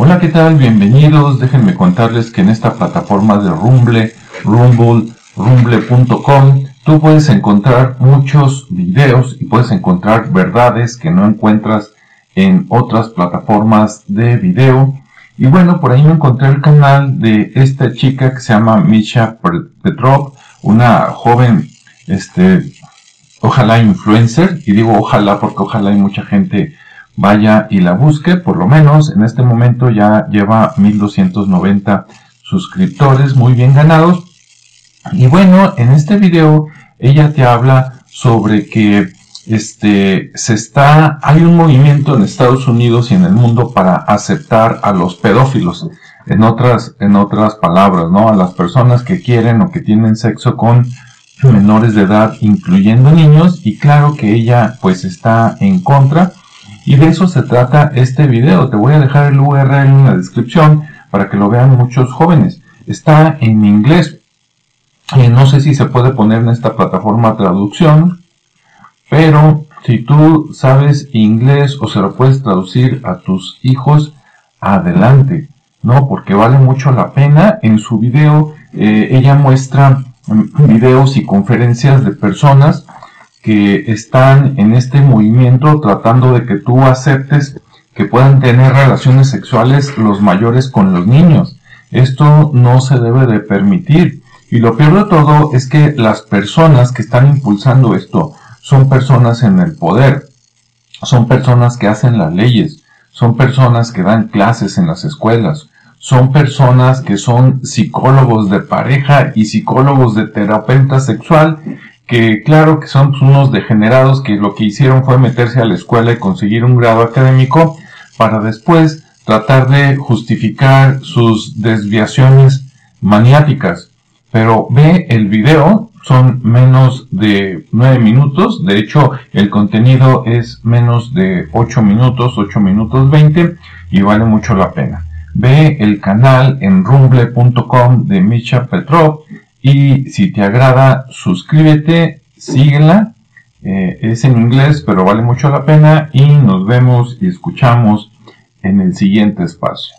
Hola, ¿qué tal? Bienvenidos. Déjenme contarles que en esta plataforma de Rumble, Rumble, rumble.com, tú puedes encontrar muchos videos y puedes encontrar verdades que no encuentras en otras plataformas de video. Y bueno, por ahí me encontré el canal de esta chica que se llama Misha Petrov, una joven, este, ojalá influencer, y digo ojalá porque ojalá hay mucha gente vaya y la busque, por lo menos en este momento ya lleva 1290 suscriptores muy bien ganados. Y bueno, en este video ella te habla sobre que este se está hay un movimiento en Estados Unidos y en el mundo para aceptar a los pedófilos. En otras en otras palabras, ¿no? A las personas que quieren o que tienen sexo con menores de edad, incluyendo niños, y claro que ella pues está en contra y de eso se trata este video. Te voy a dejar el URL en la descripción para que lo vean muchos jóvenes. Está en inglés. y no sé si se puede poner en esta plataforma traducción, pero si tú sabes inglés o se lo puedes traducir a tus hijos, adelante, ¿no? Porque vale mucho la pena. En su video eh, ella muestra mm, videos y conferencias de personas que están en este movimiento tratando de que tú aceptes que puedan tener relaciones sexuales los mayores con los niños. Esto no se debe de permitir. Y lo peor de todo es que las personas que están impulsando esto son personas en el poder, son personas que hacen las leyes, son personas que dan clases en las escuelas, son personas que son psicólogos de pareja y psicólogos de terapeuta sexual que claro que son unos degenerados que lo que hicieron fue meterse a la escuela y conseguir un grado académico para después tratar de justificar sus desviaciones maniáticas. Pero ve el video, son menos de 9 minutos, de hecho el contenido es menos de 8 minutos, 8 minutos 20 y vale mucho la pena. Ve el canal en rumble.com de Misha Petrov y si te agrada, suscríbete, síguela. Eh, es en inglés, pero vale mucho la pena. Y nos vemos y escuchamos en el siguiente espacio.